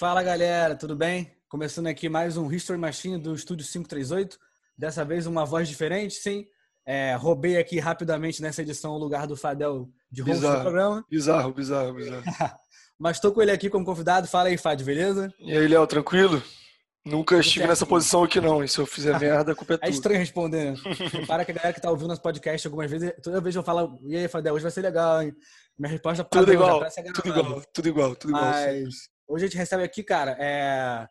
Fala galera, tudo bem? Começando aqui mais um History Machine do Estúdio 538. Dessa vez uma voz diferente, sim. É, roubei aqui rapidamente nessa edição o lugar do Fadel de host do programa. Bizarro, bizarro, bizarro. Mas estou com ele aqui como convidado. Fala aí, Fad, beleza? E aí, Léo, tranquilo? Nunca estive nessa posição aqui, não. E se eu fizer merda, a culpa é, é tua. É estranho responder, né? Para que a galera que tá ouvindo nosso podcast algumas vezes, toda vez eu falo, e aí, Fadel, hoje vai ser legal, hein? Minha resposta tudo padrão, igual, tudo igual, tudo igual, tudo igual. Mas hoje a gente recebe aqui, cara, é,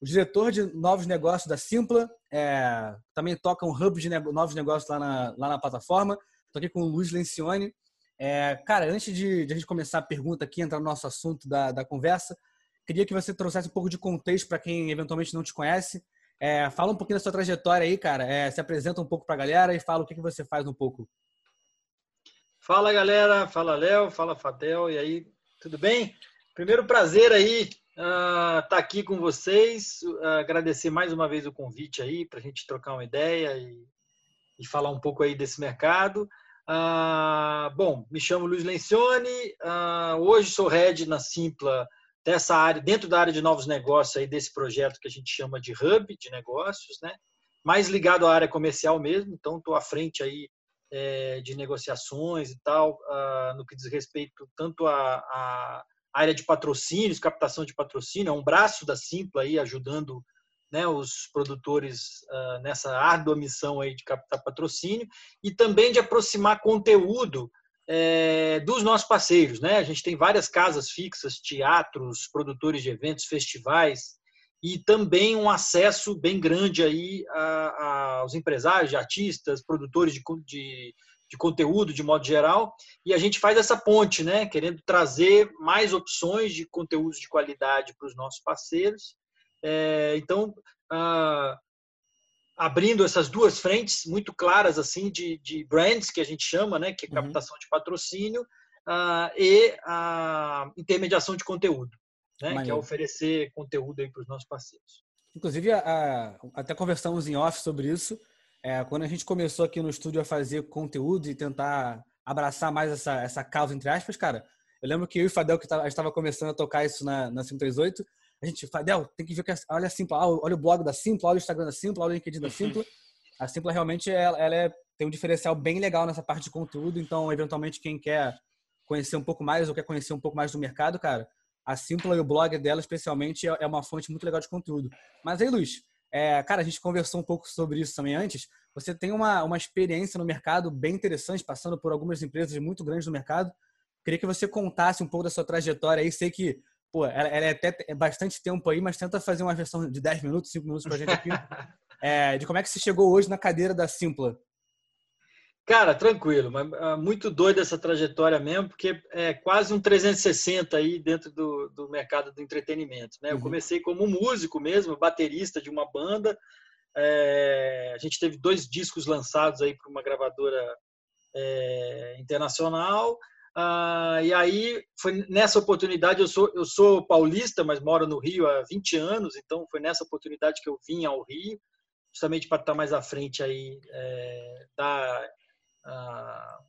o diretor de novos negócios da Simpla, é, também toca um hub de novos negócios lá na, lá na plataforma. Estou aqui com o Luiz Lencioni. É, cara, antes de, de, a gente começar a pergunta aqui, entrar no nosso assunto da, da conversa, queria que você trouxesse um pouco de contexto para quem eventualmente não te conhece. É, fala um pouquinho da sua trajetória aí, cara. É, se apresenta um pouco para a galera e fala o que, que você faz um pouco. Fala galera, fala Léo, fala Fadel, e aí, tudo bem? Primeiro prazer aí estar uh, tá aqui com vocês, uh, agradecer mais uma vez o convite aí para a gente trocar uma ideia e, e, falar um pouco aí desse mercado. Uh, bom, me chamo Luiz Lencioni, hoje sou head na Simpla dessa área, dentro da área de novos negócios aí desse projeto que a gente chama de hub de negócios, né? Mais ligado à área comercial mesmo, então estou à frente aí é, de negociações e tal, uh, no que diz respeito tanto à, área de patrocínios, captação de patrocínio, é um braço da Simpla aí ajudando né, os produtores uh, nessa árdua missão aí de captar patrocínio e também de aproximar conteúdo é, dos nossos parceiros. Né? A gente tem várias casas fixas, teatros, produtores de eventos, festivais, e também um acesso bem grande aí a, a, aos empresários, de artistas, produtores de, de, de, conteúdo de modo geral, e a gente faz essa ponte, né, querendo trazer mais opções de conteúdos de qualidade para os nossos parceiros. É, então, ah, abrindo essas duas frentes muito claras assim de, de brands que a gente chama, né, que é uhum. captação uhum. de patrocínio ah, e a intermediação de conteúdo né? que é oferecer conteúdo aí para os nossos parceiros. Inclusive, a, a, até conversamos em off sobre isso. É, quando a gente começou aqui no estúdio a fazer conteúdo e tentar abraçar mais essa, essa causa, entre aspas, cara, eu lembro que eu e o Fadel, que a gente estava começando a tocar isso na, na 538, a gente, Fadel, tem que ver que olha a Simpla, olha o blog da Simpla, olha o Instagram da Simpla, olha o LinkedIn da Simpla. A Simpla realmente ela, ela é, tem um diferencial bem legal nessa parte de conteúdo, então, eventualmente, quem quer conhecer um pouco mais ou quer conhecer um pouco mais do mercado, cara, a Simpla e o blog dela, especialmente, é, é uma fonte muito legal de conteúdo. Mas aí, Luiz, é, cara, a gente conversou um pouco sobre isso também antes. Você tem uma, uma experiência no mercado bem interessante, passando por algumas empresas muito grandes no mercado. Queria que você contasse um pouco da sua trajetória aí. Sei que, pô, ela, ela é até é bastante tempo aí, mas tenta fazer uma versão de 10 minutos, 5 minutos para a gente aqui. É, de como é que você chegou hoje na cadeira da Simpla. Cara, tranquilo, mas ah, muito doido essa trajetória mesmo, porque é quase um 360 aí dentro do, do mercado do entretenimento. Né? Eu uhum. comecei como músico mesmo, baterista de uma banda. É, a gente teve dois discos lançados aí para uma gravadora é, internacional. Ah, e aí foi nessa oportunidade, eu sou, eu sou paulista, mas moro no Rio há 20 anos, então foi nessa oportunidade que eu vim ao Rio, justamente para estar mais à frente aí é, da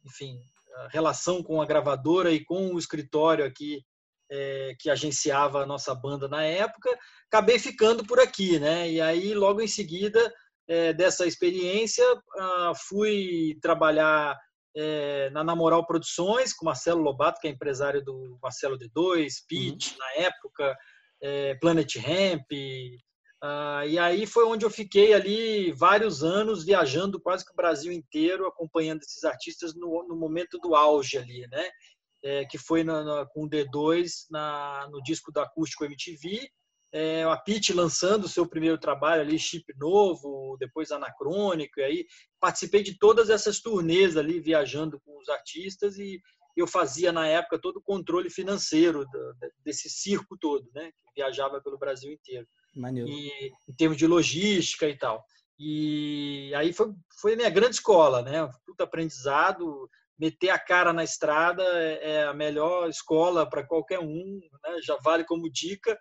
enfim, a relação com a gravadora e com o escritório aqui é, que agenciava a nossa banda na época, acabei ficando por aqui, né? E aí, logo em seguida é, dessa experiência, ah, fui trabalhar é, na Namoral Produções com Marcelo Lobato, que é empresário do Marcelo D2, Pitch, uhum. na época, é, Planet Ramp, ah, e aí foi onde eu fiquei ali vários anos viajando quase que o Brasil inteiro, acompanhando esses artistas no, no momento do auge ali, né? É, que foi na, na, com o D2 na, no disco da Acústico MTV, é, a Pete lançando o seu primeiro trabalho ali, Chip Novo, depois Anacrônico, e aí participei de todas essas turnês ali, viajando com os artistas e eu fazia na época todo o controle financeiro desse circo todo, né? Que viajava pelo Brasil inteiro. Maneiro. E, em termos de logística e tal. E aí foi, foi a minha grande escola, né? Puta aprendizado, meter a cara na estrada é, é a melhor escola para qualquer um, né? já vale como dica,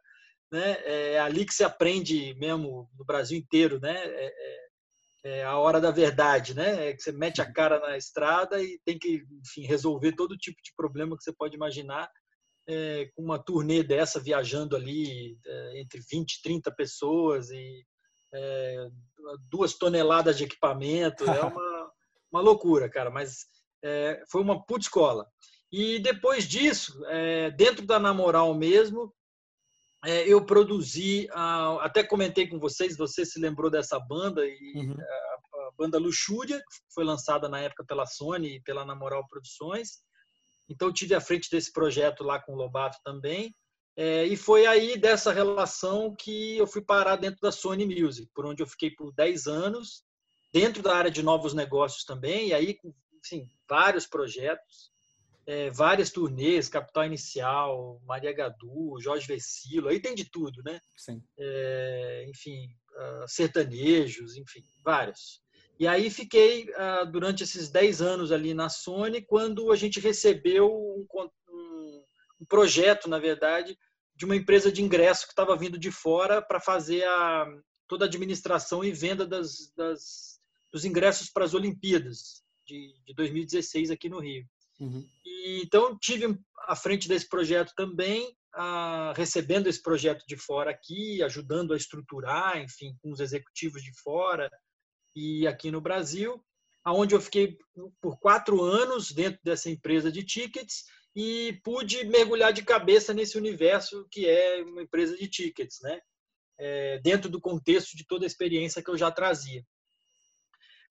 né? É ali que se aprende mesmo no Brasil inteiro, né? É, é, é a hora da verdade, né? É que você mete a cara na estrada e tem que, enfim, resolver todo tipo de problema que você pode imaginar é, com uma turnê dessa, viajando ali é, entre 20 e 30 pessoas e é, duas toneladas de equipamento. É uma, uma loucura, cara, mas é, foi uma puta escola. E depois disso, é, dentro da Namoral mesmo, é, eu produzi, até comentei com vocês, você se lembrou dessa banda, e uhum. a, a, banda Luxúria, que foi lançada na época pela Sony e pela Namoral Produções. Então, tive à frente desse projeto lá com o Lobato também. É, e foi aí dessa relação que eu fui parar dentro da Sony Music, por onde eu fiquei por 10 anos, dentro da área de novos negócios também, e aí, enfim, vários projetos é, várias turnês, Capital Inicial, Maria Gadu, Jorge Vecilo, aí tem de tudo, né? Sim. É, enfim, uh, sertanejos, enfim, vários. E aí fiquei uh, durante esses 10 anos ali na Sony, quando a gente recebeu um, um, um projeto, na verdade, de uma empresa de ingresso que estava vindo de fora para fazer a, toda a administração e venda das, das, dos ingressos para as Olimpíadas de, de 2016 aqui no Rio. Uhum. E, então, tive à frente desse projeto também, a, recebendo esse projeto de fora aqui, ajudando a estruturar, enfim, com os executivos de fora e aqui no Brasil, aonde eu fiquei por quatro anos dentro dessa empresa de tickets e pude mergulhar de cabeça nesse universo que é uma empresa de tickets, né? É, dentro do contexto de toda a experiência que eu já trazia.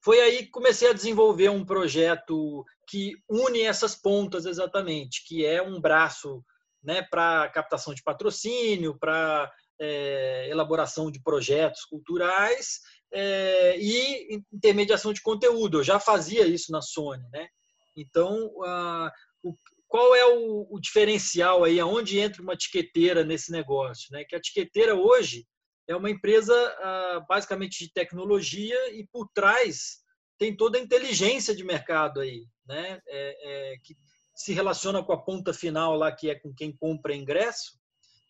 Foi aí que comecei a desenvolver um projeto que une essas pontas exatamente, que é um braço né, para captação de patrocínio, para é, elaboração de projetos culturais é, e intermediação de conteúdo. Eu já fazia isso na Sony, né? Então, o, qual é o, o, diferencial aí, aonde entra uma etiqueteira nesse negócio, né? Que a etiqueteira hoje é uma empresa ah, basicamente de tecnologia e por trás tem toda a inteligência de mercado aí, né? É, é, que se relaciona com a ponta final lá, que é com quem compra ingresso.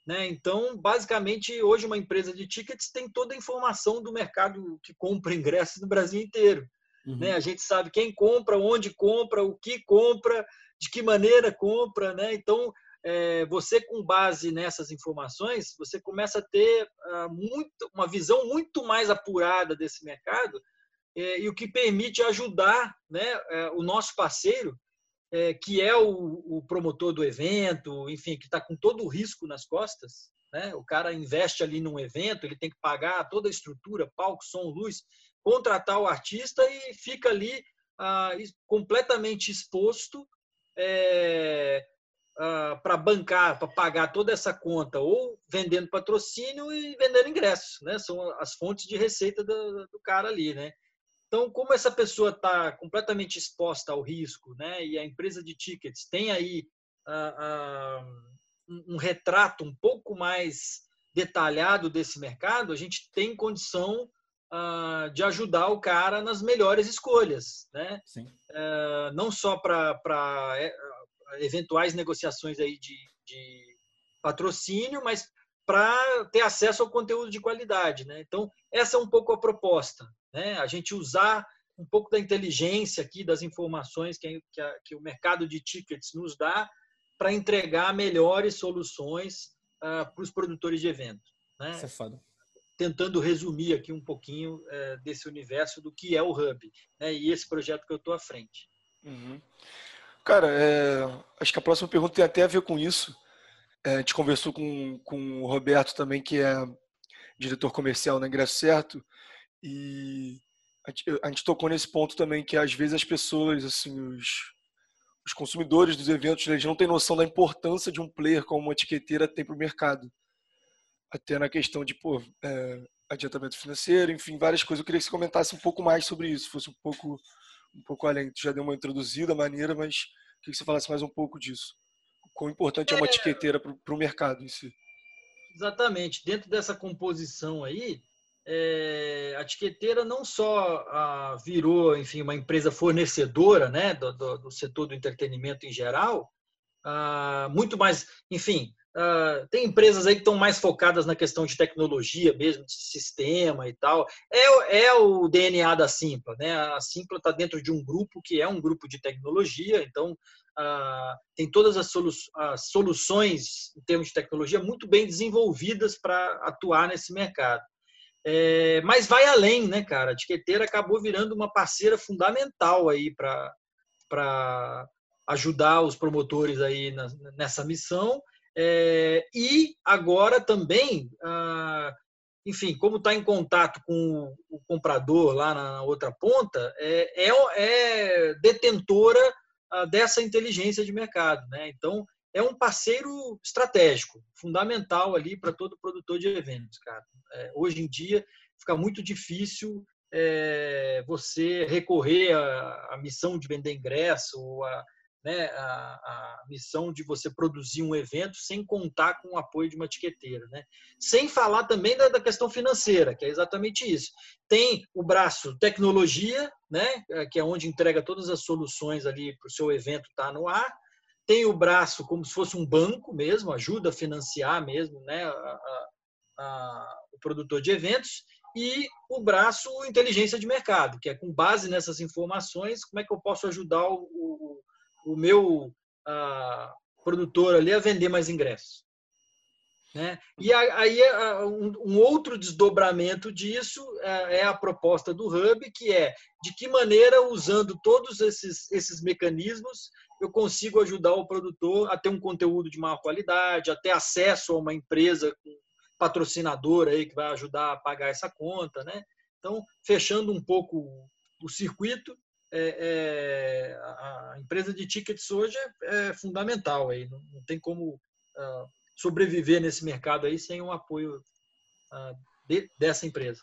Né? Então, basicamente, hoje uma empresa de tickets tem toda a informação do mercado que compra ingressos no Brasil inteiro. Uhum. Né? A gente sabe quem compra, onde compra, o que compra, de que maneira compra. Né? Então, é, você com base nessas informações, você começa a ter uh, muito, uma visão muito mais apurada desse mercado é, e o que permite ajudar né, é, o nosso parceiro, é, que é o, o, promotor do evento, enfim, que está com todo o risco nas costas. Né? O cara investe ali num evento, ele tem que pagar toda a estrutura, palco, som, luz, contratar o artista e fica ali ah, completamente exposto é, ah, para bancar, para pagar toda essa conta, ou vendendo patrocínio e vendendo ingressos, né? São as fontes de receita do, do cara ali, né? Então, como essa pessoa está completamente exposta ao risco, né, e a empresa de tickets tem aí uh, uh, um retrato um pouco mais detalhado desse mercado, a gente tem condição uh, de ajudar o cara nas melhores escolhas, né? Eh, não só para eh, eventuais negociações aí de, de patrocínio, mas para ter acesso ao conteúdo de qualidade, né? Então, essa é um pouco a proposta, né? A gente usar um pouco da inteligência aqui, das informações que, que, a, que o mercado de tickets nos dá para entregar melhores soluções uh, para os produtores de evento. Né? Isso é foda. Tentando resumir aqui um pouquinho uh, desse universo do que é o Hub né? e esse projeto que eu estou à frente. Uhum. Cara, é, acho que a próxima pergunta tem até a ver com isso. É, a gente conversou com, com o Roberto também, que é diretor comercial na Ingresso Certo, e a gente, tocou nesse ponto também que às vezes as pessoas, assim, os, os consumidores dos eventos, eles não têm noção da importância de um player como uma etiqueteira tem para o mercado. Até na questão de pô, é, adiantamento financeiro, enfim, várias coisas. Eu queria que você comentasse um pouco mais sobre isso, fosse um pouco, um pouco além. Tu já deu uma introduzida maneira, mas queria que você falasse mais um pouco disso. Quão importante é, é uma etiqueteira para o mercado em si. Exatamente. Dentro dessa composição aí, é, a etiqueteira não só ah, virou, enfim, uma empresa fornecedora, né, do, do, do setor do entretenimento em geral, ah, muito mais, enfim, Uh, tem empresas aí que estão mais focadas na questão de tecnologia mesmo, de sistema e tal. É, é o DNA da Simpla, né? A Simpla está dentro de um grupo que é um grupo de tecnologia, então uh, tem todas as, solu as, soluções em termos de tecnologia muito bem desenvolvidas para atuar nesse mercado. É, mas vai além, né, cara? A Tiqueteira acabou virando uma parceira fundamental aí para ajudar os promotores aí na, nessa missão é, e agora também, ah, enfim, como está em contato com o comprador lá na outra ponta, é, é, é detentora ah, dessa inteligência de mercado. Né? Então, é um parceiro estratégico, fundamental ali para todo produtor de eventos, cara. É, hoje em dia fica muito difícil é, você recorrer à, à, missão de vender ingresso ou a, né, missão de você produzir um evento sem contar com o apoio de uma etiqueteira. Né? Sem falar também da, da questão financeira, que é exatamente isso. Tem o braço tecnologia, né, que é onde entrega todas as soluções ali para o seu evento estar tá no ar. Tem o braço como se fosse um banco mesmo, ajuda a financiar mesmo né, a, o produtor de eventos e o braço inteligência de mercado, que é com base nessas informações, como é que eu posso ajudar o, o, o meu ah, produtor ali a vender mais ingressos. Né? E aí um outro desdobramento disso é, é a proposta do Hub, que é de que maneira, usando todos esses, esses mecanismos, eu consigo ajudar o produtor a ter um conteúdo de maior qualidade, a ter acesso a uma empresa patrocinadora aí que vai ajudar a pagar essa conta. Né? Então, fechando um pouco o circuito, é, é, a empresa de tickets hoje é, é fundamental aí, não, não tem como uh, sobreviver nesse mercado aí sem um apoio uh, de, dessa empresa.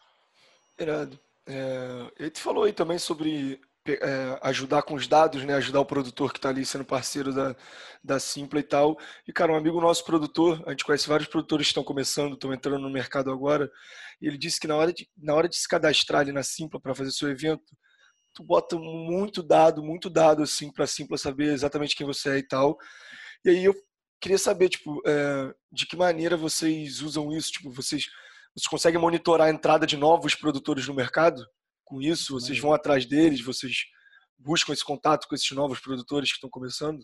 Irado. É, ele falou aí também sobre é, ajudar com os dados, né? Ajudar o produtor que está ali sendo parceiro da, da Simpla e tal. E, cara, um amigo nosso produtor, a gente conhece vários produtores que estão começando, estão entrando no mercado agora, e ele disse que na hora de, na hora de se cadastrar ali na Simpla para fazer seu evento, tu bota muito dado, muito dado assim para Simpla saber exatamente quem você é e tal. E aí eu queria saber, tipo, é, de que maneira vocês usam isso? Tipo, vocês, vocês conseguem monitorar a entrada de novos produtores no mercado? Com isso, vocês vão atrás deles, vocês buscam esse contato com esses novos produtores que estão começando?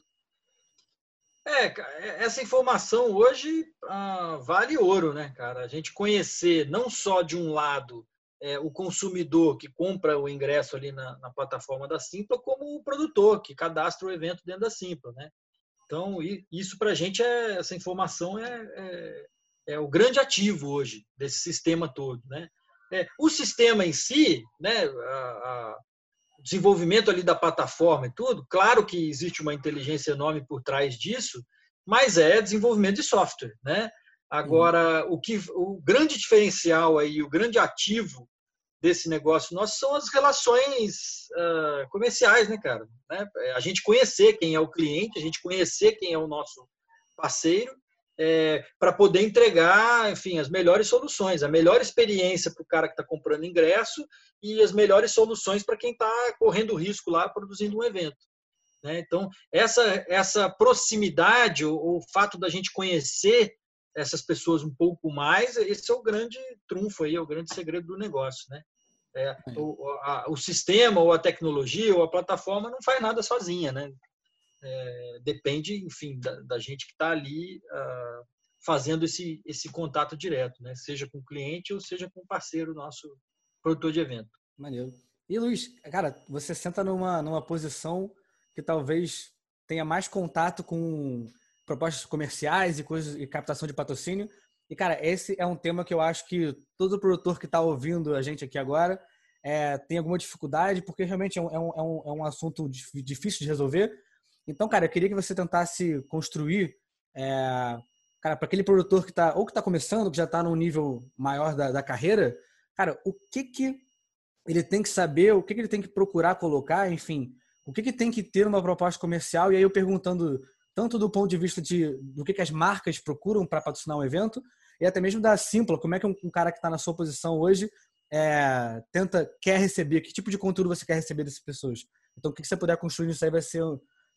É, é, essa informação hoje ah, vale ouro, né, cara? A gente conhecer não só de um lado é, o consumidor que compra o ingresso ali na, na, plataforma da Simpla, como o produtor que cadastra o evento dentro da Simpla, né? Então, isso para a gente, é, essa informação é, é, é, o grande ativo hoje desse sistema todo, né? É, o sistema em si, né, a, a, o desenvolvimento ali da plataforma e tudo, claro que existe uma inteligência enorme por trás disso, mas é desenvolvimento de software, né? Agora, o que o grande diferencial aí, o grande ativo desse negócio nosso são as relações uh, comerciais, né, cara? Né? A gente conhecer quem é o cliente, a gente conhecer quem é o nosso parceiro, é, para poder entregar, enfim, as melhores soluções, a melhor experiência para o cara que está comprando ingresso e as melhores soluções para quem está correndo risco lá produzindo um evento. Né? Então, essa, essa proximidade, o, o fato da gente conhecer essas pessoas um pouco mais, esse é o grande trunfo aí, é o grande segredo do negócio, né? É, o, a, o, sistema ou a tecnologia ou a plataforma não faz nada sozinha, né? É, depende, enfim, da, da gente que está ali uh, fazendo esse, esse contato direto, né? Seja com o cliente ou seja com o parceiro nosso produtor de evento. Maneiro. E Luiz, cara, você senta numa, numa posição que talvez tenha mais contato com propostas comerciais e coisas e captação de patrocínio e, cara, esse é um tema que eu acho que todo produtor que está ouvindo a gente aqui agora é, tem alguma dificuldade, porque realmente é um, é um, é um é assunto difícil de resolver. Então, cara, eu queria que você tentasse construir, é, cara, para aquele produtor que está, ou que está começando, que já está num nível maior da, da, carreira, cara, o que que ele tem que saber, o que que ele tem que procurar colocar, enfim, o que que tem que ter uma proposta comercial, e aí eu perguntando tanto do ponto de vista de do que, que as marcas procuram para patrocinar um evento, e até mesmo da Simpla, como é que um, um cara que está na sua posição hoje é, tenta, quer receber, que tipo de conteúdo você quer receber dessas pessoas. Então, o que, que você puder construir nisso aí vai ser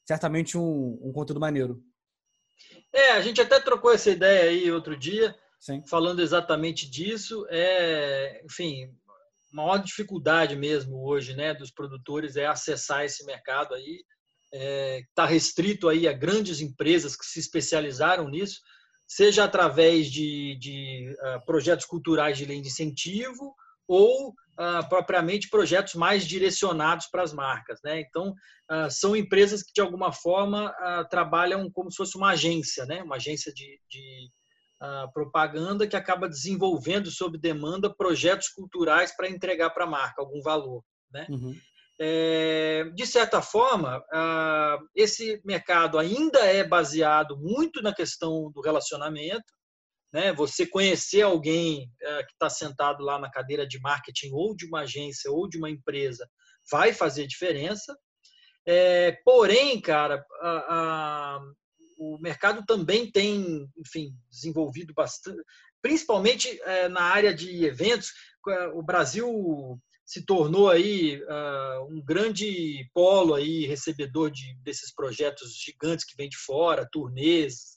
certamente um, um conteúdo maneiro. É, a gente até trocou essa ideia aí outro dia, Sim. falando exatamente disso. É, enfim, maior dificuldade mesmo hoje, né, dos produtores é acessar esse mercado aí. Está é, tá restrito aí a grandes empresas que se especializaram nisso, seja através de, de uh, projetos culturais de lei de incentivo ou uh, propriamente projetos mais direcionados para as marcas. Né? Então, uh, são empresas que, de alguma forma, trabalham como se fosse uma agência, né? uma agência de, de propaganda que acaba desenvolvendo, sob demanda, projetos culturais para entregar para a marca algum valor. Né? Uhum. É, de certa forma, esse mercado ainda é baseado muito na questão do relacionamento, né? Você conhecer alguém é, que está sentado lá na cadeira de marketing ou de uma agência ou de uma empresa vai fazer diferença. É, porém, cara, a, a, o mercado também tem, enfim, desenvolvido bastante, principalmente é, na área de eventos. O Brasil se tornou aí uh, um grande polo aí recebedor de, desses projetos gigantes que vêm de fora, turnês,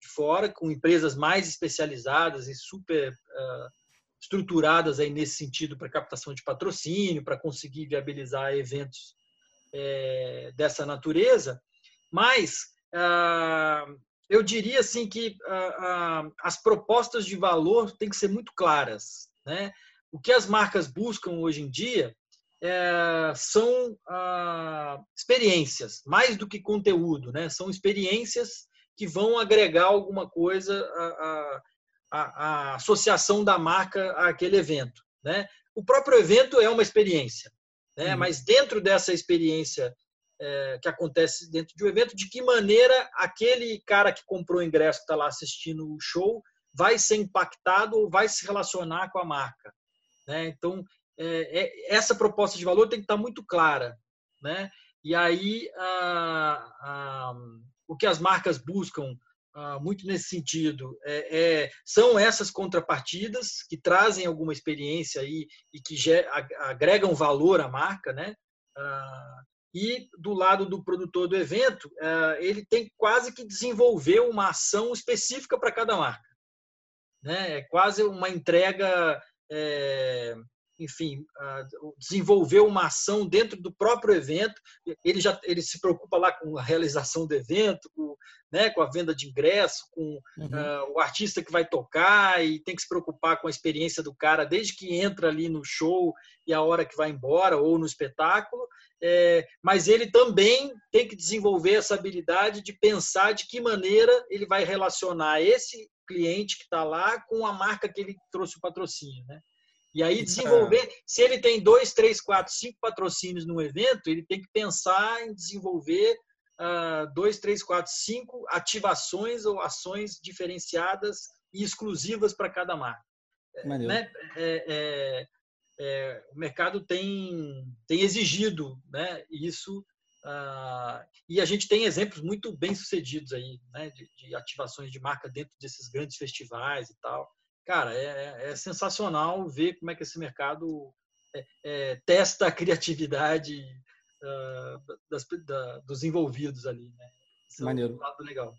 de fora, com empresas mais especializadas e super uh, estruturadas aí nesse sentido para captação de patrocínio, para conseguir viabilizar eventos é, dessa natureza. Mas uh, eu diria assim que as propostas de valor têm que ser muito claras. Né? O que as marcas buscam hoje em dia é, são ah, experiências, mais do que conteúdo, né? São experiências que vão agregar alguma coisa à, à, à associação da marca àquele evento. Né? O próprio evento é uma experiência, né? Uhum. mas dentro dessa experiência é, que acontece dentro de um evento, de que maneira aquele cara que comprou o ingresso, que está lá assistindo o show, vai ser impactado ou vai se relacionar com a marca. Né? Então, é, é, essa proposta de valor tem que estar muito clara. Né? E aí, a, a, o que as marcas buscam ah, muito nesse sentido é, é, são essas contrapartidas que trazem alguma experiência aí e que agregam valor à marca, né? Ah, e do lado do produtor do evento, ah, ele tem quase que desenvolver uma ação específica para cada marca, né? É quase uma entrega é, enfim, desenvolver uma ação dentro do próprio evento. Ele já ele se preocupa lá com a realização do evento, com, né, com a venda de ingresso, com uhum. uh, o artista que vai tocar e tem que se preocupar com a experiência do cara desde que entra ali no show e a hora que vai embora ou no espetáculo. É, mas ele também tem que desenvolver essa habilidade de pensar de que maneira ele vai relacionar esse cliente que está lá com a marca que ele trouxe o patrocínio, né? E aí desenvolver, se ele tem dois, três, quatro, cinco patrocínios no evento, ele tem que pensar em desenvolver uh, dois, três, quatro, cinco ativações ou ações diferenciadas e exclusivas para cada marca. É, né? É, é, é, o mercado tem, tem exigido né, isso uh, e a gente tem exemplos muito bem sucedidos aí né, de, de ativações de marca dentro desses grandes festivais e tal cara, é, é, é sensacional ver como é que esse mercado é, é, testa a criatividade uh, das, da, dos envolvidos ali, né? Isso Maneiro. É um lado legal.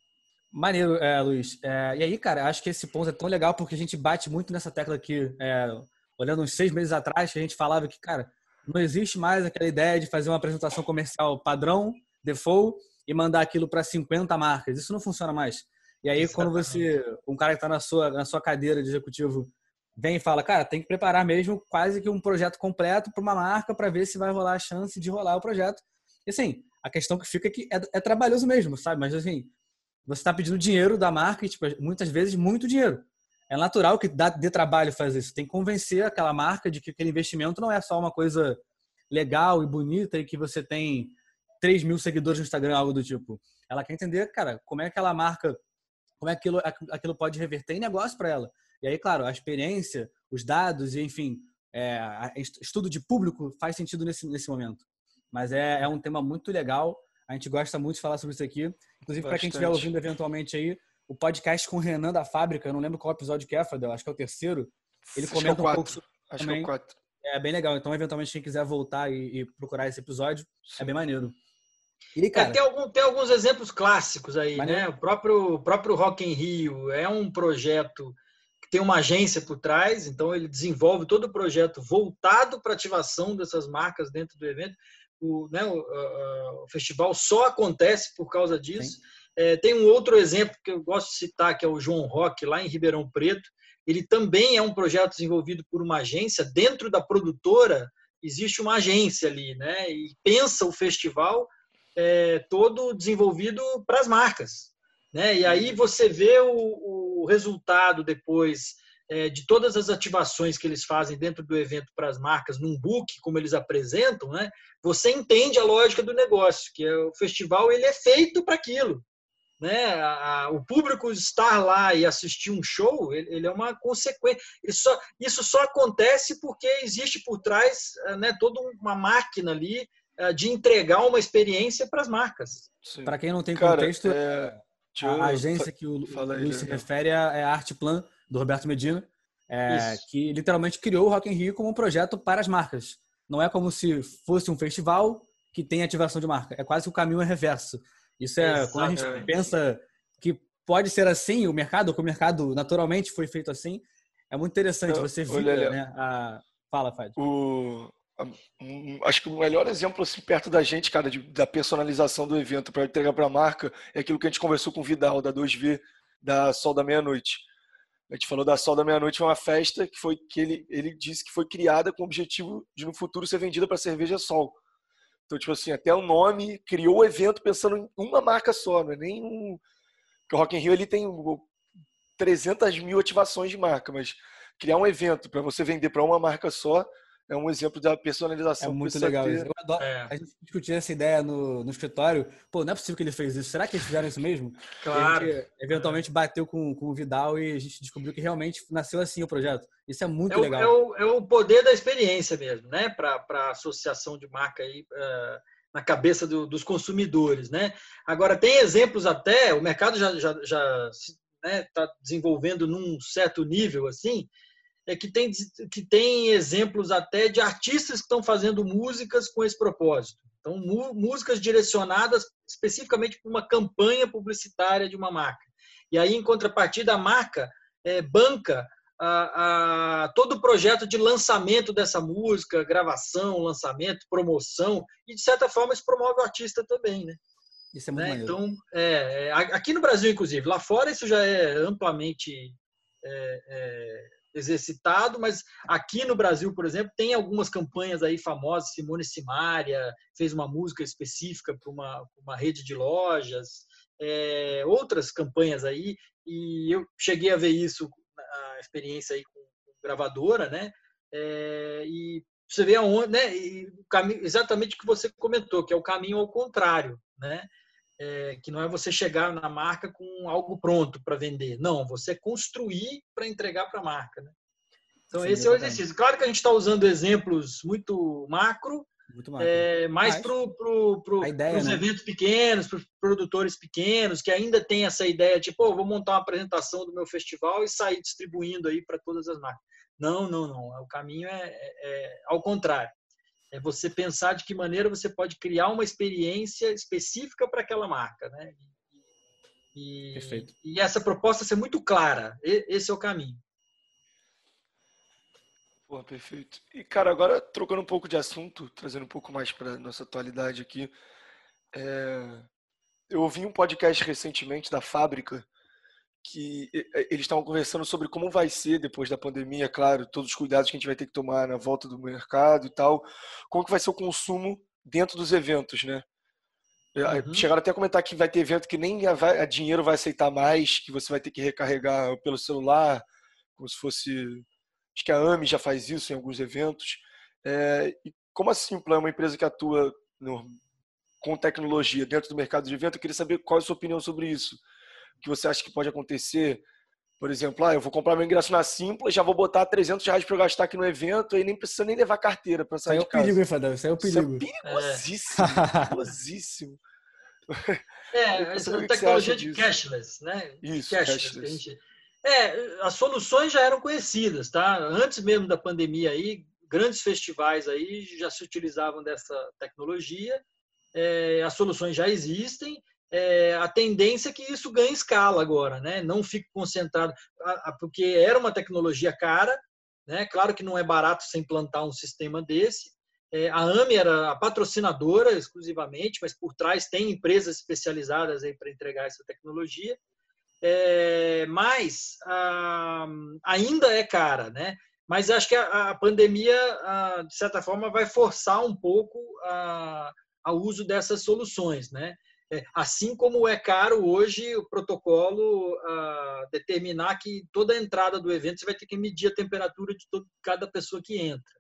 Maneiro, é, Luiz. É, e aí, cara, acho que esse ponto é tão legal porque a gente bate muito nessa tecla aqui, é, olhando uns seis meses atrás, que a gente falava que, cara, não existe mais aquela ideia de fazer uma apresentação comercial padrão, default, e mandar aquilo para 50 marcas. Isso não funciona mais. E aí, quando você, um cara que está na sua, na sua cadeira de executivo, vem e fala, cara, tem que preparar mesmo quase que um projeto completo para uma marca para ver se vai rolar a chance de rolar o projeto. E assim, a questão que fica é que é, é trabalhoso mesmo, sabe? Mas assim, você está pedindo dinheiro da marca e, tipo, muitas vezes, muito dinheiro. É natural que dá, dê trabalho fazer isso. Tem que convencer aquela marca de que aquele investimento não é só uma coisa legal e bonita e que você tem 3 mil seguidores no Instagram, algo do tipo. Ela quer entender, cara, como é que aquela marca como é que aquilo, aquilo pode reverter em negócio para ela. E aí, claro, a experiência, os dados, enfim, é, estudo de público faz sentido nesse, nesse momento. Mas é, é um tema muito legal. A gente gosta muito de falar sobre isso aqui. Inclusive, para quem estiver ouvindo eventualmente aí, o podcast com o Renan da Fábrica, eu não lembro qual episódio que é, Fadel, acho que é o terceiro. Ele acho comenta é um pouco sobre Acho também. que é o quatro. É bem legal. Então, eventualmente, quem quiser voltar e, e procurar esse episódio, Sim. é bem maneiro. E, cara... é, tem, algum, tem alguns exemplos clássicos aí, né? O próprio, o próprio Rock in Rio é um projeto que tem uma agência por trás, então ele desenvolve todo o projeto voltado para ativação dessas marcas dentro do evento. O, né, o, o, o festival só acontece por causa disso. É, tem um outro exemplo que eu gosto de citar, que é o João Rock, lá em Ribeirão Preto. Ele também é um projeto desenvolvido por uma agência. Dentro da produtora, existe uma agência ali, né? E pensa o festival é, todo desenvolvido para as marcas. Né? E aí uhum. você vê o, o resultado depois é, de todas as ativações que eles fazem dentro do evento para as marcas, num book, como eles apresentam, né? você entende a lógica do negócio, que é, o festival ele é feito para aquilo. Né? A, a, o público estar lá e assistir um show, ele, ele é uma consequência. Só, isso só acontece porque existe por trás né, toda uma máquina ali de entregar uma experiência para as marcas. Para quem não tem Cara, contexto, é... a agência que o Luiz se refere é a Artplan, do Roberto Medina, é, que literalmente criou o Rock in Rio como um projeto para as marcas. Não é como se fosse um festival que tem ativação de marca. É quase que o caminho é reverso. Isso é Exatamente. quando a gente pensa que pode ser assim o mercado, que o mercado naturalmente foi feito assim. É muito interessante você ver, né? A... Fala, Fad. O acho que o melhor exemplo assim, perto da gente, cara, de, da personalização do evento para entregar para a marca é aquilo que a gente conversou com o Vidal da 2V da Sol da Meia-Noite. A gente falou da Sol da Meia-Noite, uma festa que foi que ele, ele disse que foi criada com o objetivo de no futuro ser vendida para cerveja Sol. Então, tipo assim, até o nome criou o evento pensando em uma marca só, não é nem um. Porque o Rock in Rio ele tem 300 mil ativações de marca, mas criar um evento para você vender para uma marca só é um exemplo da personalização. É muito legal ter... isso. Eu adoro. É. A gente discutiu essa ideia no, no escritório. Pô, não é possível que ele fez isso. Será que eles fizeram isso mesmo? Claro. Gente, eventualmente bateu com, com o Vidal e a gente descobriu que realmente nasceu assim o projeto. Isso é muito é o, legal. É o, é o, poder da experiência mesmo, né? Para a associação de marca aí. Uh, na cabeça do, dos consumidores, né? Agora tem exemplos até, o mercado já já, já está né, tá desenvolvendo num certo nível assim, é que tem, que tem exemplos até de artistas que estão fazendo músicas com esse propósito. Então, músicas direcionadas especificamente para uma campanha publicitária de uma marca. E aí, em contrapartida, a marca é, banca a, a, todo o projeto de lançamento dessa música, gravação, lançamento, promoção, e de certa forma isso promove o artista também, né? Isso é muito né? Então, é, é, aqui no Brasil, inclusive, lá fora isso já é amplamente é, é exercitado, mas aqui no Brasil, por exemplo, tem algumas campanhas aí famosas, Simone Simaria fez uma música específica para uma, uma rede de lojas, é, outras campanhas aí, e eu cheguei a ver isso, a experiência aí com, gravadora, né? É, e você vê aonde, né? E exatamente o que você comentou, que é o caminho ao contrário, né? É, que não é você chegar na marca com algo pronto para vender. Não, você construir para entregar para a marca. Né? Então, Sim, esse é o exercício. Claro que a gente está usando exemplos muito macro, muito macro. É, mais para pro, pro, os né? eventos pequenos, para os produtores pequenos, que ainda tem essa ideia de, pô, vou montar uma apresentação do meu festival e sair distribuindo aí para todas as marcas. Não, não, não. O caminho é, é, é ao contrário. É você pensar de que maneira você pode criar uma experiência específica para aquela marca, né? E, Perfeito. e essa proposta ser muito clara. Esse é o caminho. Pô, perfeito. E, cara, agora trocando um pouco de assunto, trazendo um pouco mais para nossa atualidade aqui. É... Eu ouvi um podcast recentemente da Fábrica, que eles estavam conversando sobre como vai ser depois da pandemia, claro, todos os cuidados que a gente vai ter que tomar na volta do mercado e tal, como que vai ser o consumo dentro dos eventos, né? Uhum. Chegaram até a comentar que vai ter evento que nem a, a, dinheiro vai aceitar mais, que você vai ter que recarregar pelo celular, como se fosse. Acho que a AMI já faz isso em alguns eventos. É, e como a Simpla é uma empresa que atua no, com tecnologia dentro do mercado de evento, eu queria saber qual é a sua opinião sobre isso que você acha que pode acontecer? Por exemplo, ah, eu vou comprar meu ingresso na Simpla, já vou botar 300 reais para eu gastar aqui no evento e nem precisa nem levar carteira para sair Isso de casa. É o perigo, hein, Fadão? Isso é o perigo. Isso é perigosíssimo, é. perigosíssimo. É, essa tecnologia de cashless, né? Isso, cashless. cashless. Gente... É, as soluções já eram conhecidas, tá? Antes mesmo da pandemia aí, grandes festivais aí já se utilizavam dessa tecnologia é, as soluções já existem, é, a tendência é que isso ganhe escala agora, né? não fique concentrado, porque era uma tecnologia cara, né? claro que não é barato você implantar um sistema desse, é, a AME era a patrocinadora exclusivamente, mas por trás tem empresas especializadas para entregar essa tecnologia. É, mas ah, ainda é cara, né? Mas acho que a, a pandemia, ah, de certa forma, vai forçar um pouco a, a uso dessas soluções, né? É, assim como é caro hoje o protocolo ah, determinar que toda entrada do evento você vai ter que medir a temperatura de todo, cada pessoa que entra,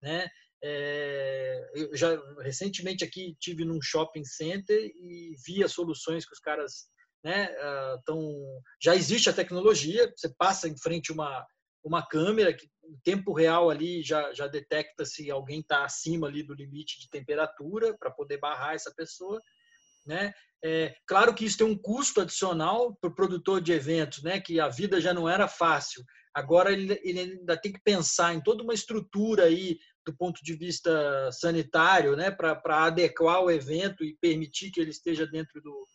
né? É, eu já recentemente aqui tive num shopping center e vi as soluções que os caras né, estão. já existe a tecnologia, você passa em frente uma uma câmera que em tempo real ali já, já detecta se alguém está acima ali do limite de temperatura para poder barrar essa pessoa, né? É, claro que isso tem um custo adicional para o produtor de eventos, né? Que a vida já não era fácil. Agora ele, ele ainda tem que pensar em toda uma estrutura aí do ponto de vista sanitário, né, para adequar o evento e permitir que ele esteja dentro do,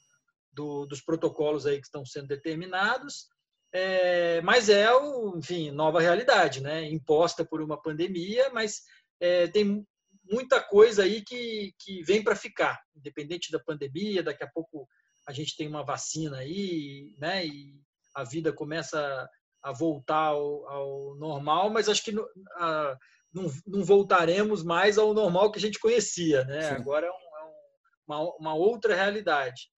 do, dos protocolos aí que estão sendo determinados. É, mas é, o, enfim, nova realidade, né, imposta por uma pandemia, mas é, tem muita coisa aí que, que vem para ficar, independente da pandemia. Daqui a pouco a gente tem uma vacina aí, né, e a vida começa a voltar ao, ao normal, mas acho que a, não, não, voltaremos mais ao normal que a gente conhecia, né? Sim. Agora é, um, é uma, uma, outra realidade.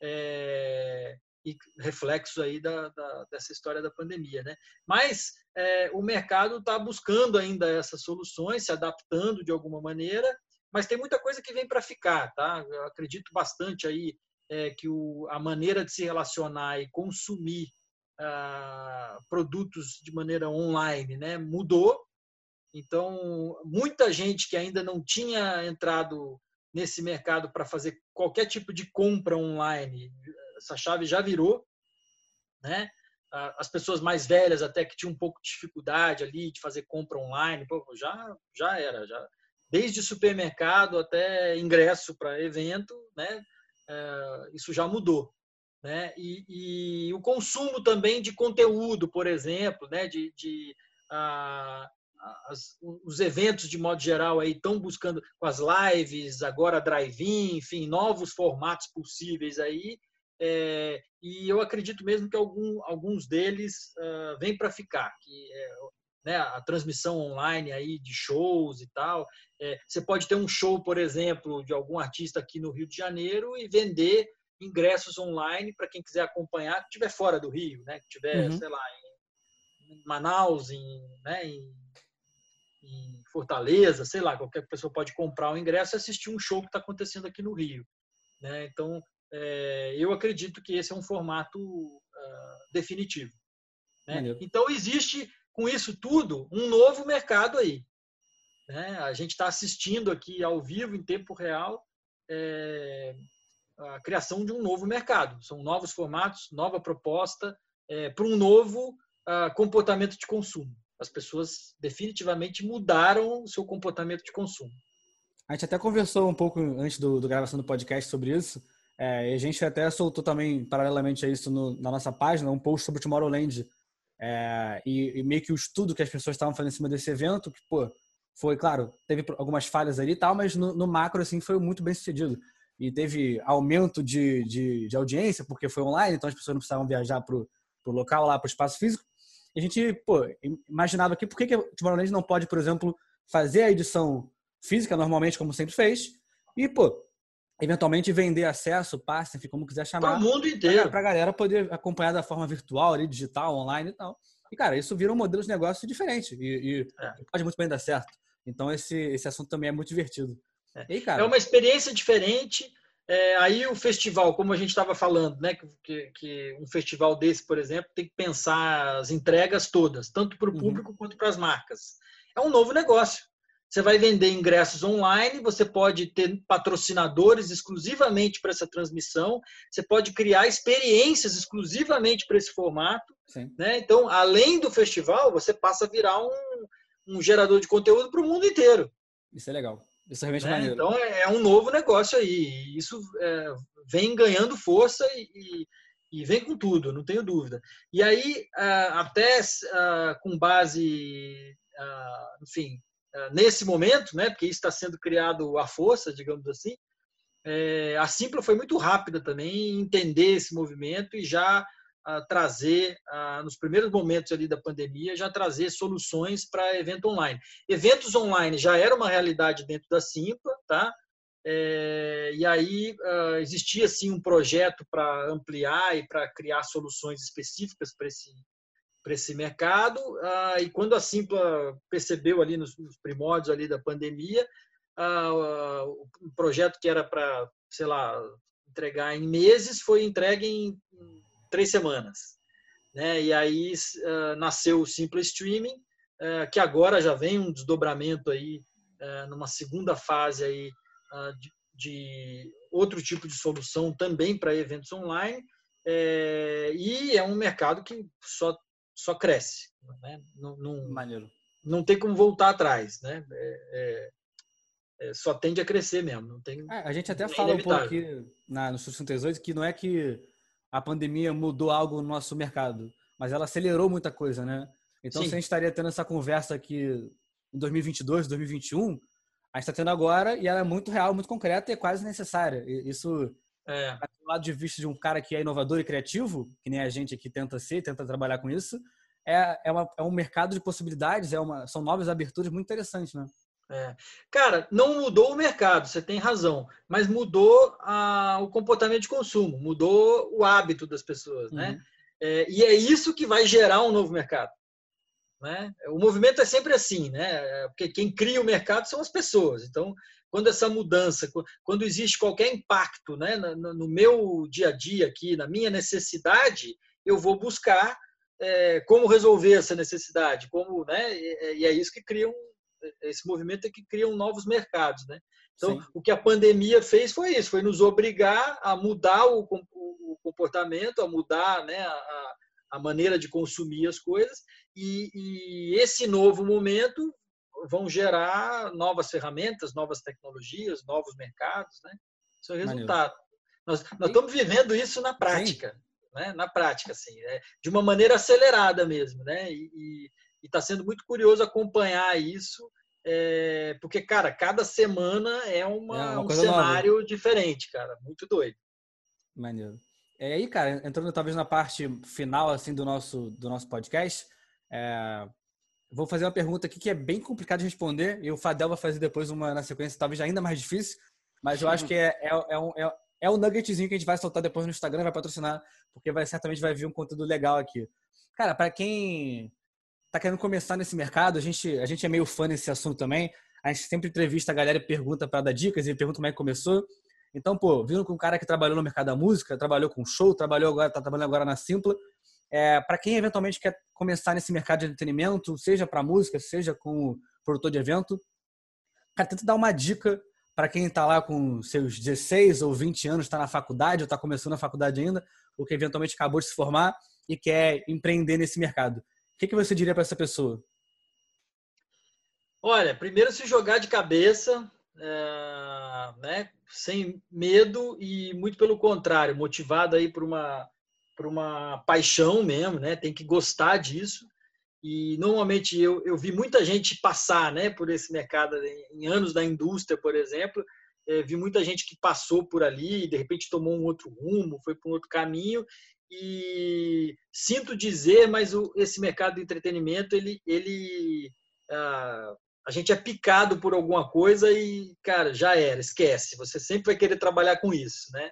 É, e reflexo aí da, da, dessa história da pandemia, né? Mas é, o mercado está buscando ainda essas soluções, se adaptando de alguma maneira, mas tem muita coisa que vem para ficar, tá? Eu acredito bastante aí é, que o, a maneira de se relacionar e consumir ah, produtos de maneira online, né, mudou então, muita gente que ainda não tinha entrado nesse mercado para fazer qualquer tipo de compra online, essa chave já virou, né? As pessoas mais velhas até que tinham um pouco de dificuldade ali de fazer compra online, já já era, já desde supermercado até ingresso para evento, né? É, isso já mudou, né? E, e, o consumo também de conteúdo, por exemplo, né? De, de ah, as, os eventos de modo geral aí estão buscando com as lives, agora drive-in, enfim, novos formatos possíveis aí. É, e eu acredito mesmo que algum, alguns deles uh, vêm para ficar, que é, né, a transmissão online aí de shows e tal. É, você pode ter um show, por exemplo, de algum artista aqui no Rio de Janeiro e vender ingressos online para quem quiser acompanhar, que estiver fora do Rio, né, que estiver, uhum. sei lá, em Manaus, em, né, em em Fortaleza, sei lá, qualquer pessoa pode comprar o ingresso e assistir um show que está acontecendo aqui no Rio. Né? Então, é, eu acredito que esse é um formato uh, definitivo. Né? Então, existe, com isso tudo, um novo mercado aí. Né? A gente está assistindo aqui ao vivo, em tempo real, é, a criação de um novo mercado. São novos formatos, nova proposta é, para um novo uh, comportamento de consumo as pessoas definitivamente mudaram o seu comportamento de consumo. A gente até conversou um pouco antes do, do gravação do podcast sobre isso. É, a gente até soltou também, paralelamente a isso, no, na nossa página, um post sobre o Tomorrowland. É, e, e, meio que o estudo que as pessoas estavam fazendo em cima desse evento, que, pô, foi, claro, teve algumas falhas ali e tal, mas no, no macro, assim, foi muito bem sucedido. E teve aumento de, de, de, audiência, porque foi online, então as pessoas não precisavam viajar para o local lá, para o espaço físico. E a gente, pô, imaginava aqui por que, que o Tomorrowland não pode, por exemplo, fazer a edição física normalmente, como sempre fez, e, pô, eventualmente vender acesso, passe, como quiser chamar. Para o mundo inteiro. Para a galera poder acompanhar da forma virtual, ali, digital, online e tal. E, cara, isso vira um modelo de negócio diferente e, e é. pode muito bem dar certo. Então, esse, esse assunto também é muito divertido. É, aí, cara, é uma experiência diferente é, aí o festival, como a gente estava falando, né, que, que, um festival desse, por exemplo, tem que pensar as entregas todas, tanto para o uhum. público uhum. quanto para as marcas. É um novo negócio. Você vai vender ingressos online, você pode ter patrocinadores exclusivamente para essa transmissão, você pode criar experiências exclusivamente para esse formato. Né? Então, além do festival, você passa a virar um, um gerador de conteúdo para o mundo inteiro. Isso é legal. Isso é realmente né? maneiro. Então é, é, um novo negócio aí. Isso é, vem ganhando força e, e, vem com tudo, não tenho dúvida. E aí, até com base, enfim, nesse momento, né, porque está sendo criado à força, digamos assim, é, a Simpla foi muito rápida também em entender esse movimento e já trazer, nos primeiros momentos ali da pandemia, já trazer soluções para evento online. Eventos online já era uma realidade dentro da Simpla, tá? É, e aí uh, existia sim um projeto para ampliar e para criar soluções específicas para esse para esse mercado uh, e quando a Simpla percebeu ali nos, nos primórdios ali da pandemia uh, um projeto que era para sei lá entregar em meses foi entregue em três semanas. Né? E aí uh, nasceu o Simple Streaming, uh, que agora já vem um desdobramento aí, uh, numa segunda fase aí, de, de, outro tipo de solução também para eventos online. É, e é um mercado que só, só cresce. Né? Não, não, Maneiro. não tem como voltar atrás. Né? É, é, é só tende a crescer mesmo. Não tem, é, a gente até fala um pouco aqui na, no 68 que não é que a pandemia mudou algo no nosso mercado, mas ela acelerou muita coisa, né? Então, Sim. se a gente estaria tendo essa conversa aqui em 2022, 2021, a gente está tendo agora e ela é muito real, muito concreta e é quase necessária. Isso, é. do lado de vista de um cara que é inovador e criativo, que nem a gente aqui tenta ser, tenta trabalhar com isso, é, é, uma, é um mercado de possibilidades, é uma, são novas aberturas muito interessantes, né? É. Cara, não mudou o mercado, você tem razão, mas mudou a, o comportamento de consumo, mudou o hábito das pessoas, né? uhum. né? É, e é isso que vai gerar um novo mercado. Né? O movimento é sempre assim, né? Porque quem cria o mercado são as pessoas. Então, quando essa mudança, quando existe qualquer impacto né, no meu dia a dia aqui, na minha necessidade, eu vou buscar é, como resolver essa necessidade, como, né? E é isso que cria um, esse movimento é que criam novos mercados, né? Então, Sim. o que a pandemia fez foi isso, foi nos obrigar a mudar o, o comportamento, a mudar né, a, a, maneira de consumir as coisas, e, e, esse novo momento vão gerar novas ferramentas, novas tecnologias, novos mercados, né? Isso é o resultado. Nós, nós estamos vivendo isso na prática, né? Na prática, assim, é, de uma maneira acelerada mesmo, né? E, e está sendo muito curioso acompanhar isso, é, porque, cara, cada semana é, uma, é uma um cenário nova. diferente, cara, muito doido. Maneiro. É aí, cara, entrando talvez na parte final assim do nosso do nosso podcast, é, vou fazer uma pergunta aqui que é bem complicada de responder e o Fadel vai fazer depois uma na sequência talvez ainda mais difícil, mas eu acho que é, é, é um, é, é um nuggetzinho que a gente vai soltar depois no Instagram, vai patrocinar, porque vai certamente vai vir um conteúdo legal aqui. Cara, para quem tá querendo começar nesse mercado, a gente, a gente é meio fã nesse assunto também. A gente sempre entrevista a galera e pergunta para dar dicas e pergunta como é que começou. Então, pô, vindo com um cara que trabalhou no mercado da música, trabalhou com show, trabalhou agora, tá trabalhando agora na Simpla. É, para quem eventualmente quer começar nesse mercado de entretenimento, seja para música, seja com produtor de evento, cara, tenta dar uma dica para quem está lá com seus 16 ou 20 anos, está na faculdade ou está começando a faculdade ainda, ou que eventualmente acabou de se formar e quer empreender nesse mercado que, que você diria para essa pessoa? Olha, primeiro se jogar de cabeça, é, né, sem medo e muito pelo contrário, motivado aí por uma por uma paixão mesmo, né? Tem que gostar disso. E normalmente eu, eu vi muita gente passar, né, por esse mercado em anos da indústria, por exemplo, é, vi muita gente que passou por ali de repente tomou um outro rumo, foi para um outro caminho e sinto dizer, mas o, esse mercado de entretenimento, ele, ele ah, a gente é picado por alguma coisa e, cara, já era, esquece. Você sempre vai querer trabalhar com isso, né?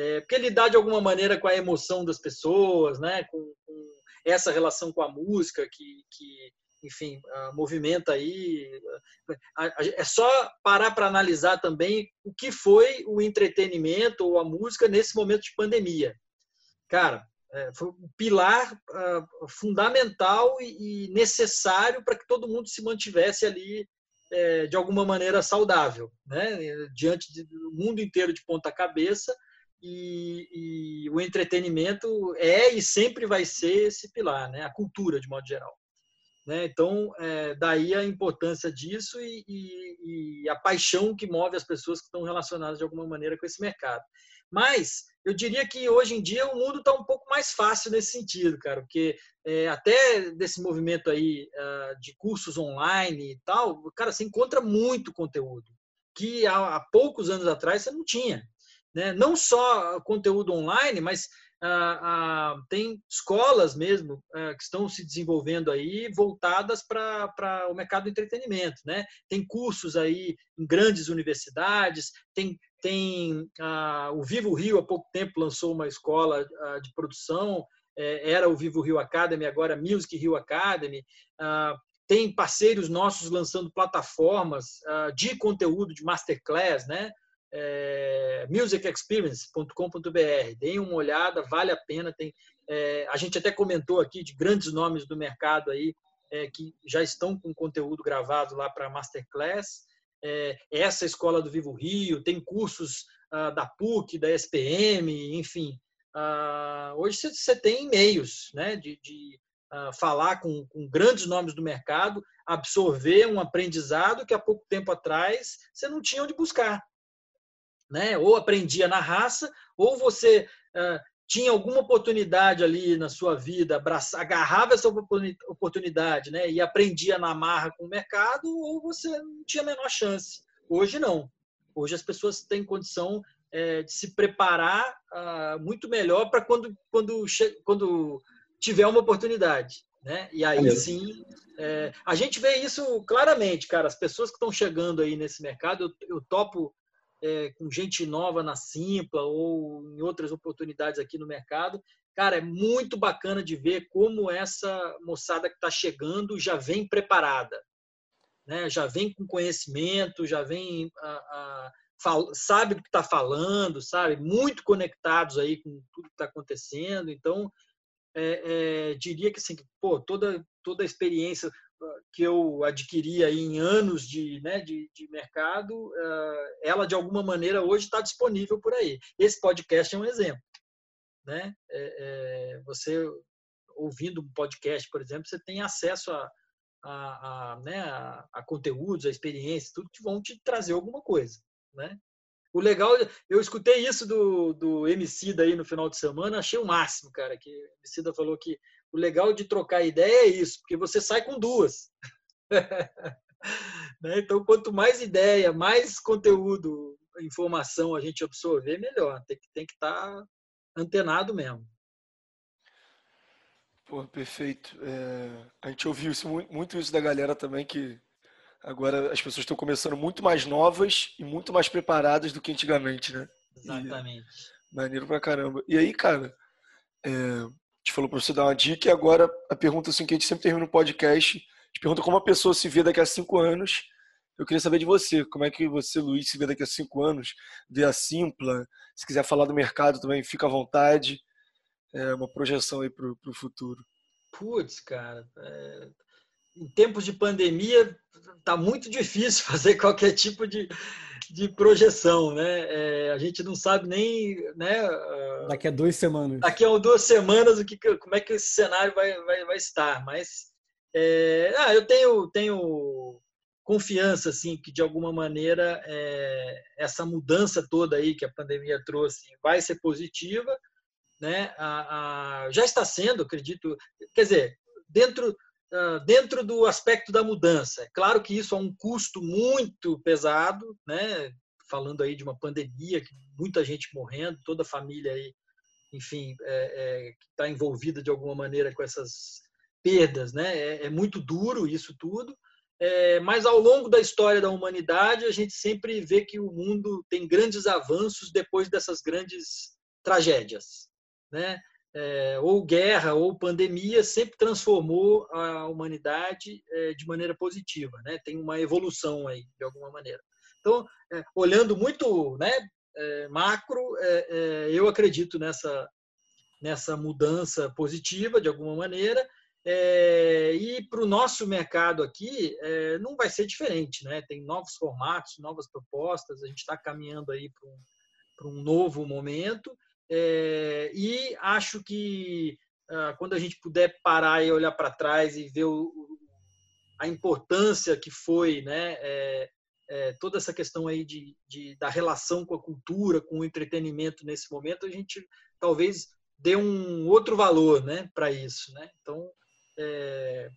É, porque lidar de alguma maneira com a emoção das pessoas, né? Com, com essa relação com a música que, que enfim, uh, movimenta aí. É só parar para analisar também o que foi o entretenimento ou a música nesse momento de pandemia cara, é, foi um pilar uh, fundamental e, e necessário para que todo mundo se mantivesse ali é, de alguma maneira saudável, né? diante do mundo inteiro de ponta cabeça e, e, o entretenimento é e sempre vai ser esse pilar, né? a cultura de modo geral. Né? Então, é, daí a importância disso e, e, e, a paixão que move as pessoas que estão relacionadas de alguma maneira com esse mercado. Mas eu diria que hoje em dia o mundo está um pouco mais fácil nesse sentido, cara, porque é, até desse movimento aí uh, de cursos online e tal, cara, você encontra muito conteúdo que há, há poucos anos atrás você não tinha. Né? Não só conteúdo online, mas ah, ah, tem escolas mesmo ah, que estão se desenvolvendo aí voltadas para o mercado do entretenimento, né? Tem cursos aí em grandes universidades, tem tem o Vivo Rio há pouco tempo lançou uma escola de produção, é, era o Vivo Rio Academy, agora Music Rio Academy. tem parceiros nossos lançando plataformas de conteúdo de masterclass, né? É, musicexperience.com.br. Deem uma olhada, vale a pena. Tem, é, a gente até comentou aqui de grandes nomes do mercado aí é, que já estão com conteúdo gravado lá para Masterclass. É, essa escola do Vivo Rio, tem cursos ah, da PUC, da SPM, enfim. Ah, hoje você tem meios né, de, de ah, falar com, com grandes nomes do mercado, absorver um aprendizado que há pouco tempo atrás você não tinha onde buscar né? Ou aprendia na raça, ou você uh, tinha alguma oportunidade ali na sua vida, abraça, agarrava essa oportunidade, né? E aprendia na marra com o mercado, ou você não tinha a menor chance. Hoje não. Hoje as pessoas têm condição é, de se preparar uh, muito melhor para quando, quando, quando tiver uma oportunidade. Né? E aí sim, é, a gente vê isso claramente, cara. As pessoas que estão chegando aí nesse mercado, eu, eu topo é, com gente nova na Simpla ou em outras oportunidades aqui no mercado. Cara, é muito bacana de ver como essa moçada que está chegando já vem preparada, né? já vem com conhecimento, já vem a, a, sabe o que está falando, sabe? Muito conectados aí com tudo que está acontecendo. Então, é, é, diria que assim, pô, toda toda a experiência que eu adquiri aí em anos de, né, de, de mercado, eh, ela de alguma maneira hoje está disponível por aí. Esse podcast é um exemplo. Né? É, é, você ouvindo um podcast, por exemplo, você tem acesso a, a, a, né, a, a conteúdos, a experiências, tudo que vão te trazer alguma coisa. Né? O legal, eu escutei isso do, do MC daí no final de semana, achei o máximo, cara, que o MC falou que o legal de trocar ideia é isso, porque você sai com duas. né? Então, quanto mais ideia, mais conteúdo, informação a gente absorver, melhor. Tem que, tem que estar tá antenado mesmo. Pô, perfeito. É, a gente ouviu isso, muito isso da galera também, que agora as pessoas estão começando muito mais novas e muito mais preparadas do que antigamente, né? Exatamente. E, maneiro pra caramba. E aí, cara, é, gente falou para você dar uma dica e agora a pergunta assim, que a gente sempre termina no podcast, a gente pergunta como a pessoa se vê daqui a cinco anos. Eu queria saber de você, como é que você, Luiz, se vê daqui a cinco anos, vê a Simpla, se quiser falar do mercado também, fica à vontade. É uma projeção aí para o futuro. Putz, cara, é... em tempos de pandemia tá muito difícil fazer qualquer tipo de, de projeção, né? É, a gente não sabe nem, né? Ah, daqui a duas semanas. Daqui a duas semanas o que, como é que esse cenário vai, vai, vai estar, mas é, ah, eu tenho tenho confiança assim que de alguma maneira é, essa mudança toda aí que a pandemia trouxe vai ser positiva, né? A, a, já está sendo, acredito. Quer dizer, dentro dentro do aspecto da mudança. É claro que isso é um custo muito pesado, né? falando aí de uma pandemia, muita gente morrendo, toda a família aí, enfim, é, é, está envolvida de alguma maneira com essas perdas, né? É, é muito duro isso tudo, é, mas ao longo da história da humanidade a gente sempre vê que o mundo tem grandes avanços depois dessas grandes tragédias, né? É, ou guerra ou pandemia sempre transformou a humanidade é, de maneira positiva, né? Tem uma evolução aí de alguma maneira. Então, é, olhando muito, né, é, macro, é, é, eu acredito nessa nessa mudança positiva de alguma maneira. e para o nosso mercado aqui não vai ser diferente, né? Tem novos formatos, novas propostas. A gente está caminhando aí para um, um novo momento é, e acho que ah, quando a gente puder parar e olhar para trás e ver o, a importância que foi, né? É, é, toda essa questão aí de, de, da relação com a cultura, com o entretenimento nesse momento, a gente talvez dê um outro valor, né, para isso, né? Então, é,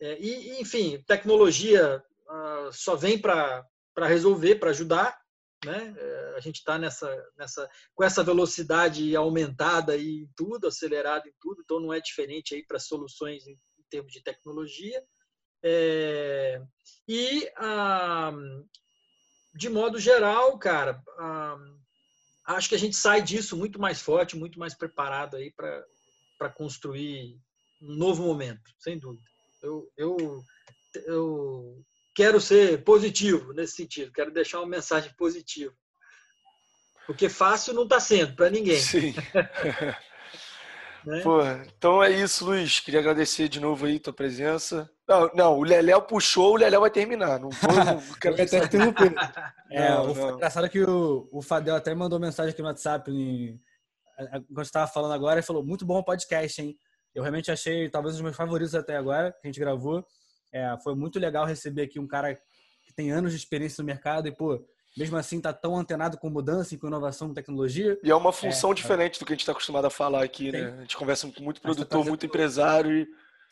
é, e enfim, tecnologia uh, só vem para resolver, para ajudar, né? É, a gente está nessa, nessa, com essa velocidade aumentada em tudo, acelerada em tudo, então não é diferente aí para soluções em, em termos de tecnologia. É, e, ah, de modo geral, cara, ah, acho que a gente sai disso muito mais forte, muito mais preparado aí para construir um novo momento, sem dúvida. Eu, eu, eu quero ser positivo nesse sentido, quero deixar uma mensagem positiva. Porque fácil não está sendo para ninguém. Sim. né? Pô, então é isso, Luiz. Queria agradecer de novo aí tua presença. Não, não, o Leléo puxou, o Leléo vai terminar. Não vou, não quero até interromper. É, não, o não. engraçado é que o, o Fadel até mandou mensagem aqui no WhatsApp, em, quando estava falando agora, ele falou: muito bom o podcast, hein? Eu realmente achei, talvez, um dos meus favoritos até agora, que a gente gravou. É, foi muito legal receber aqui um cara que tem anos de experiência no mercado e, pô, mesmo assim tá tão antenado com mudança e com inovação, com tecnologia. E é uma função é, diferente do que a gente está acostumado a falar aqui, né? A gente conversa com muito produtor, muito empresário e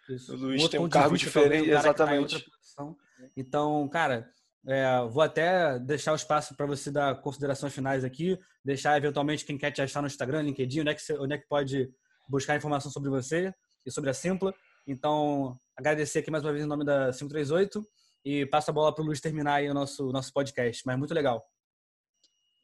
isso. o Luiz um tem um cargo diferente, um exatamente. Então, cara, é, vou até deixar o espaço para você dar considerações finais aqui, deixar eventualmente quem quer te achar no Instagram, LinkedIn, onde é que, você, onde é que pode buscar informação sobre você e sobre a Simpla. Então, agradecer aqui mais uma vez em nome da 538 e passo a bola para o Luiz terminar aí o nosso, nosso podcast, mas muito legal.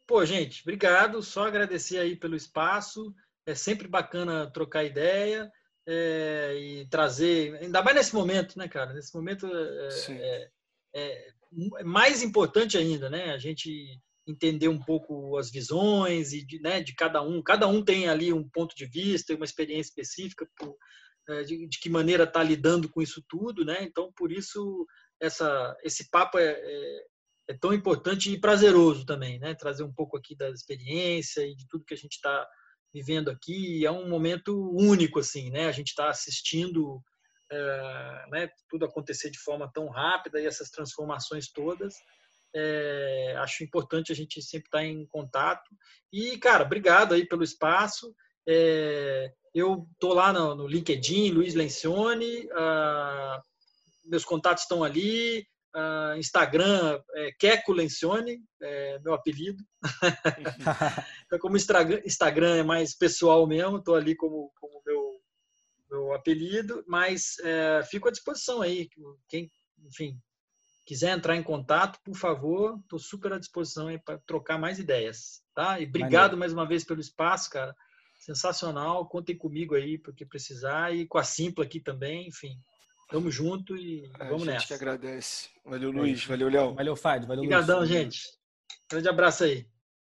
Pô, gente, obrigado. Só agradecer aí pelo espaço. É sempre bacana trocar ideia é, e trazer, ainda mais nesse momento, né, cara? Nesse momento é, é, é, é, mais importante ainda, né? A gente entender um pouco as visões e de, né, de cada um. Cada um tem ali um ponto de vista, uma experiência específica por, de, de, que maneira está lidando com isso tudo, né? Então, por isso essa, esse papo é, é, é, tão importante e prazeroso também, né? Trazer um pouco aqui da experiência e de tudo que a gente está vivendo aqui. É um momento único, assim, né? A gente está assistindo é, né, tudo acontecer de forma tão rápida e essas transformações todas. É, acho importante a gente sempre estar tá em contato. E, cara, obrigado aí pelo espaço. É, eu tô lá no, no LinkedIn, Luiz Lencioni. Ah, meus contatos estão ali. Uh, Instagram, é Keco Lencione, é meu apelido. então, como Instagram é mais pessoal mesmo, estou ali como, como meu, meu apelido, mas é, fico à disposição aí. Quem, enfim, quiser entrar em contato, por favor, estou super à disposição para trocar mais ideias. Tá? E obrigado mais uma vez pelo espaço, cara. Sensacional. Contem comigo aí porque precisar e com a Simpla aqui também, enfim. Tamo junto e vamos nessa. A gente que agradece. Valeu, Luiz. Valeu, Léo. Valeu, Fábio. Valeu, Obrigadão, Luiz. gente. Grande abraço aí.